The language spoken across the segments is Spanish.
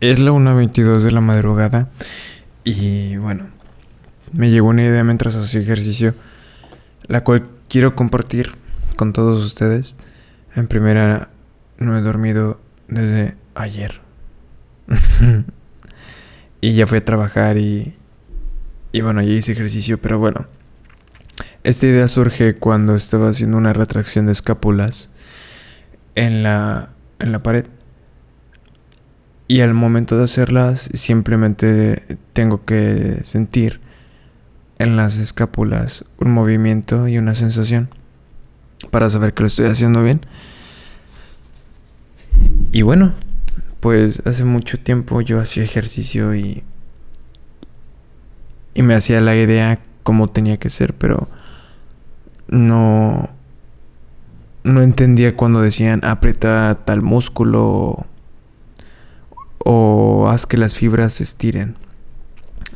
Es la 1.22 de la madrugada y bueno, me llegó una idea mientras hacía ejercicio, la cual quiero compartir con todos ustedes. En primera, no he dormido desde ayer. y ya fui a trabajar y, y bueno, ya hice ejercicio, pero bueno. Esta idea surge cuando estaba haciendo una retracción de escápulas en la, en la pared. Y al momento de hacerlas simplemente tengo que sentir en las escápulas un movimiento y una sensación para saber que lo estoy haciendo bien. Y bueno, pues hace mucho tiempo yo hacía ejercicio y y me hacía la idea cómo tenía que ser, pero no no entendía cuando decían aprieta tal músculo o, haz que las fibras se estiren.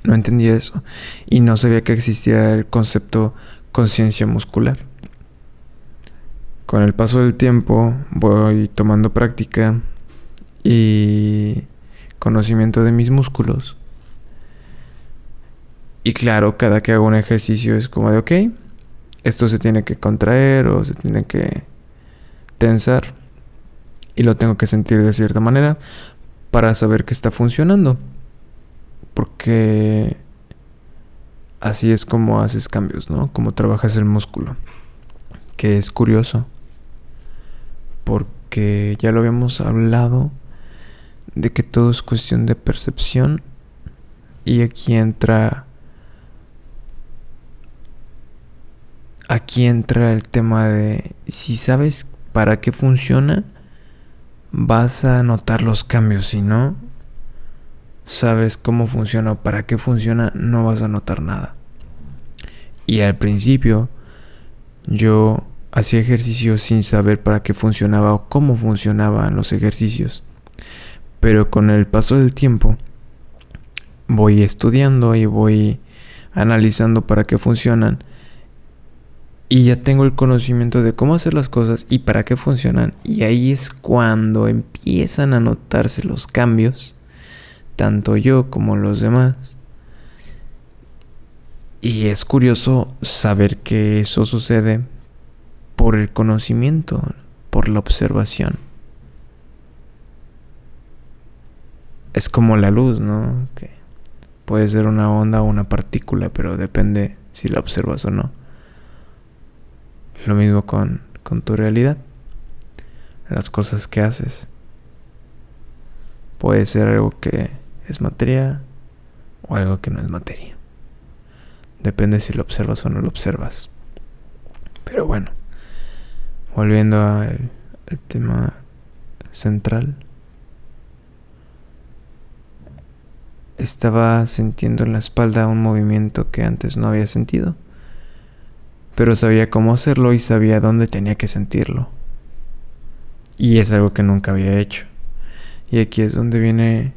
No entendía eso y no sabía que existía el concepto conciencia muscular. Con el paso del tiempo voy tomando práctica y conocimiento de mis músculos. Y claro, cada que hago un ejercicio es como de, ok, esto se tiene que contraer o se tiene que tensar y lo tengo que sentir de cierta manera para saber que está funcionando. Porque así es como haces cambios, ¿no? Como trabajas el músculo. Que es curioso. Porque ya lo habíamos hablado de que todo es cuestión de percepción. Y aquí entra... Aquí entra el tema de si sabes para qué funciona, vas a notar los cambios. Si no, sabes cómo funciona o para qué funciona, no vas a notar nada. Y al principio, yo hacía ejercicios sin saber para qué funcionaba o cómo funcionaban los ejercicios. Pero con el paso del tiempo, voy estudiando y voy analizando para qué funcionan y ya tengo el conocimiento de cómo hacer las cosas y para qué funcionan. Y ahí es cuando empiezan a notarse los cambios, tanto yo como los demás. Y es curioso saber que eso sucede por el conocimiento, por la observación. Es como la luz, ¿no? Puede ser una onda o una partícula, pero depende si la observas o no. Lo mismo con, tu realidad. Las cosas que haces. Puede ser algo que es materia o algo que no es materia. Depende si lo observas o no lo observas. Pero bueno, volviendo al, al tema central. Estaba sintiendo en la espalda un movimiento que antes no había sentido pero sabía cómo hacerlo y sabía dónde tenía que sentirlo. Y es algo que nunca había hecho. Y aquí es donde viene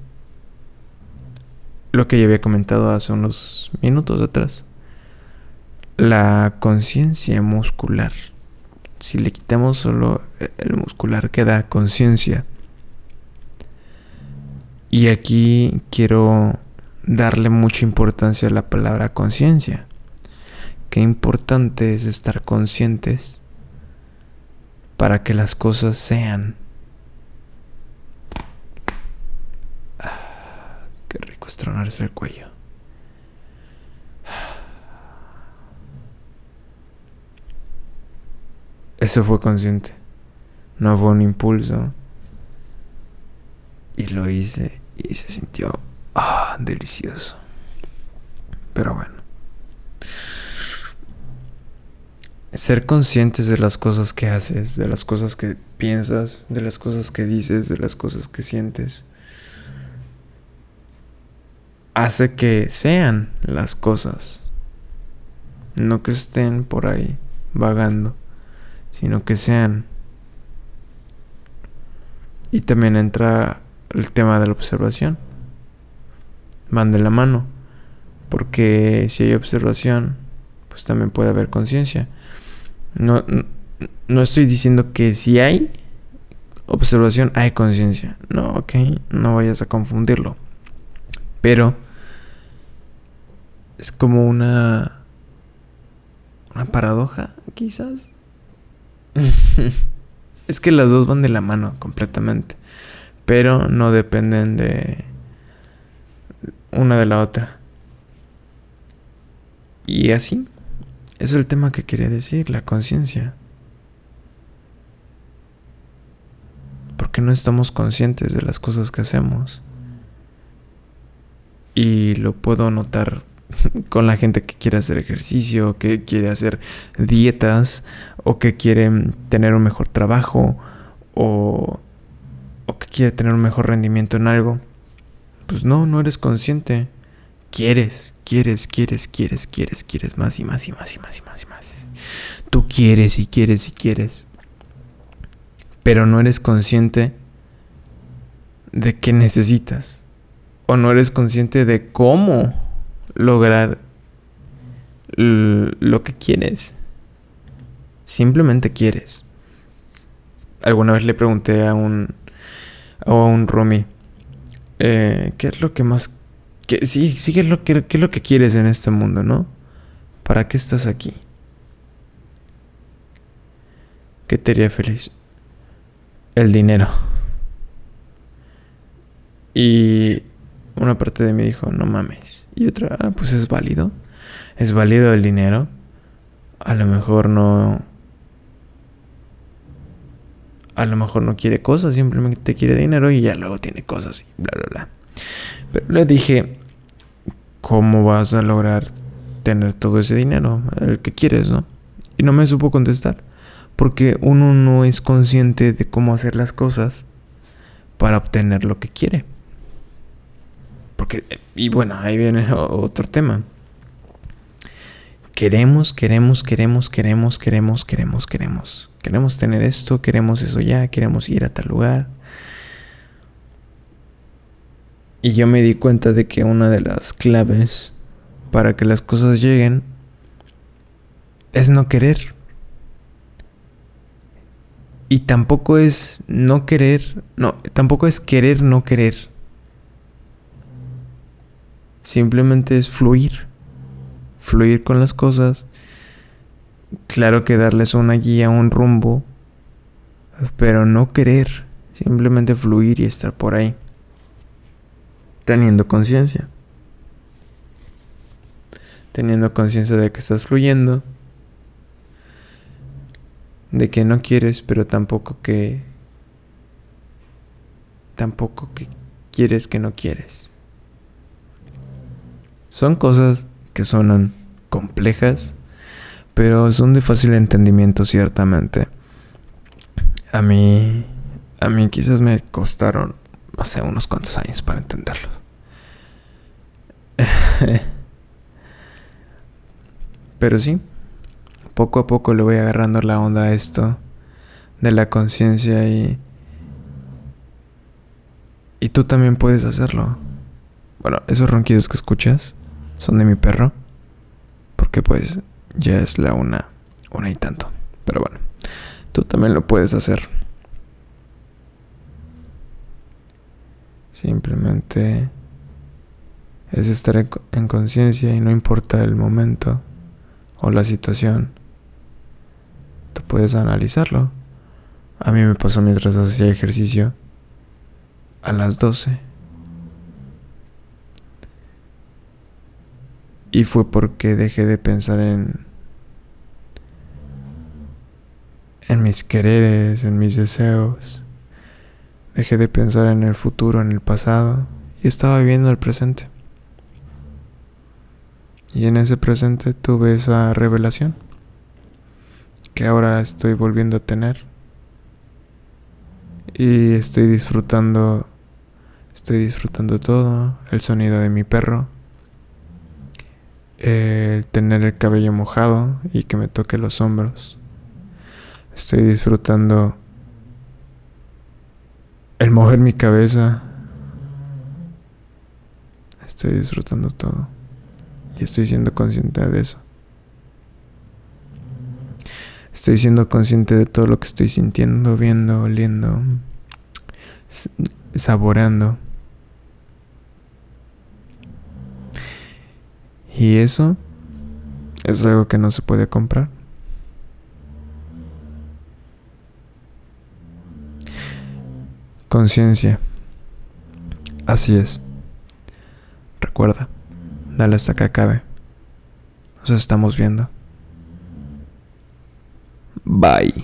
lo que ya había comentado hace unos minutos atrás. La conciencia muscular. Si le quitamos solo el muscular, queda conciencia. Y aquí quiero darle mucha importancia a la palabra conciencia qué importante es estar conscientes para que las cosas sean. Ah, qué rico estronarse el cuello. Eso fue consciente. No fue un impulso. Y lo hice y se sintió ah, delicioso. Pero bueno. Ser conscientes de las cosas que haces, de las cosas que piensas, de las cosas que dices, de las cosas que sientes, hace que sean las cosas, no que estén por ahí vagando, sino que sean. Y también entra el tema de la observación. Van de la mano, porque si hay observación, pues también puede haber conciencia. No, no estoy diciendo que si hay observación hay conciencia. No, ¿ok? No vayas a confundirlo. Pero es como una una paradoja, quizás. es que las dos van de la mano completamente, pero no dependen de una de la otra. Y así, es el tema que quería decir, la conciencia. Porque no estamos conscientes de las cosas que hacemos. Y lo puedo notar con la gente que quiere hacer ejercicio, que quiere hacer dietas, o que quiere tener un mejor trabajo, o, o que quiere tener un mejor rendimiento en algo. Pues no, no eres consciente. Quieres, quieres, quieres, quieres, quieres, quieres más y más y más y más y más y más. Tú quieres y quieres y quieres. Pero no eres consciente de qué necesitas. O no eres consciente de cómo lograr lo que quieres. Simplemente quieres. Alguna vez le pregunté a un a un Romy eh, ¿qué es lo que más que sí, sí es lo que qué es lo que quieres en este mundo, ¿no? ¿Para qué estás aquí? ¿Qué te haría feliz? El dinero. Y una parte de mí dijo, no mames. Y otra, ah, pues es válido. Es válido el dinero. A lo mejor no... A lo mejor no quiere cosas, simplemente quiere dinero y ya luego tiene cosas y bla, bla, bla. Pero le dije, ¿cómo vas a lograr tener todo ese dinero? El que quieres, ¿no? Y no me supo contestar. Porque uno no es consciente de cómo hacer las cosas para obtener lo que quiere. Porque, y bueno, ahí viene otro tema. Queremos, queremos, queremos, queremos, queremos, queremos, queremos. Queremos tener esto, queremos eso ya, queremos ir a tal lugar. Y yo me di cuenta de que una de las claves para que las cosas lleguen es no querer. Y tampoco es no querer, no, tampoco es querer no querer. Simplemente es fluir. Fluir con las cosas. Claro que darles una guía, un rumbo. Pero no querer. Simplemente fluir y estar por ahí. Teniendo conciencia. Teniendo conciencia de que estás fluyendo. De que no quieres, pero tampoco que... Tampoco que quieres que no quieres. Son cosas que suenan complejas, pero son de fácil entendimiento ciertamente. A mí, a mí quizás me costaron, no sé, unos cuantos años para entenderlos. pero sí, poco a poco le voy agarrando la onda a esto de la conciencia y... Y tú también puedes hacerlo. Bueno, esos ronquidos que escuchas son de mi perro. Porque pues ya es la una, una y tanto. Pero bueno, tú también lo puedes hacer. Simplemente es estar en, conciencia y no importa el momento o la situación. Tú puedes analizarlo. A mí me pasó mientras hacía ejercicio a las 12 Y fue porque dejé de pensar en en mis quereres, en mis deseos. Dejé de pensar en el futuro, en el pasado y estaba viviendo el presente. Y en ese presente tuve esa revelación que ahora estoy volviendo a tener. Y estoy disfrutando estoy disfrutando todo, el sonido de mi perro, el tener el cabello mojado y que me toque los hombros. Estoy disfrutando el mover mi cabeza. Estoy disfrutando todo. Y estoy siendo consciente de eso. Estoy siendo consciente de todo lo que estoy sintiendo, viendo, oliendo. saboreando. Y eso es algo que no se puede comprar. Conciencia. Así es. Recuerda, dale hasta que acabe. Nos estamos viendo. Bye.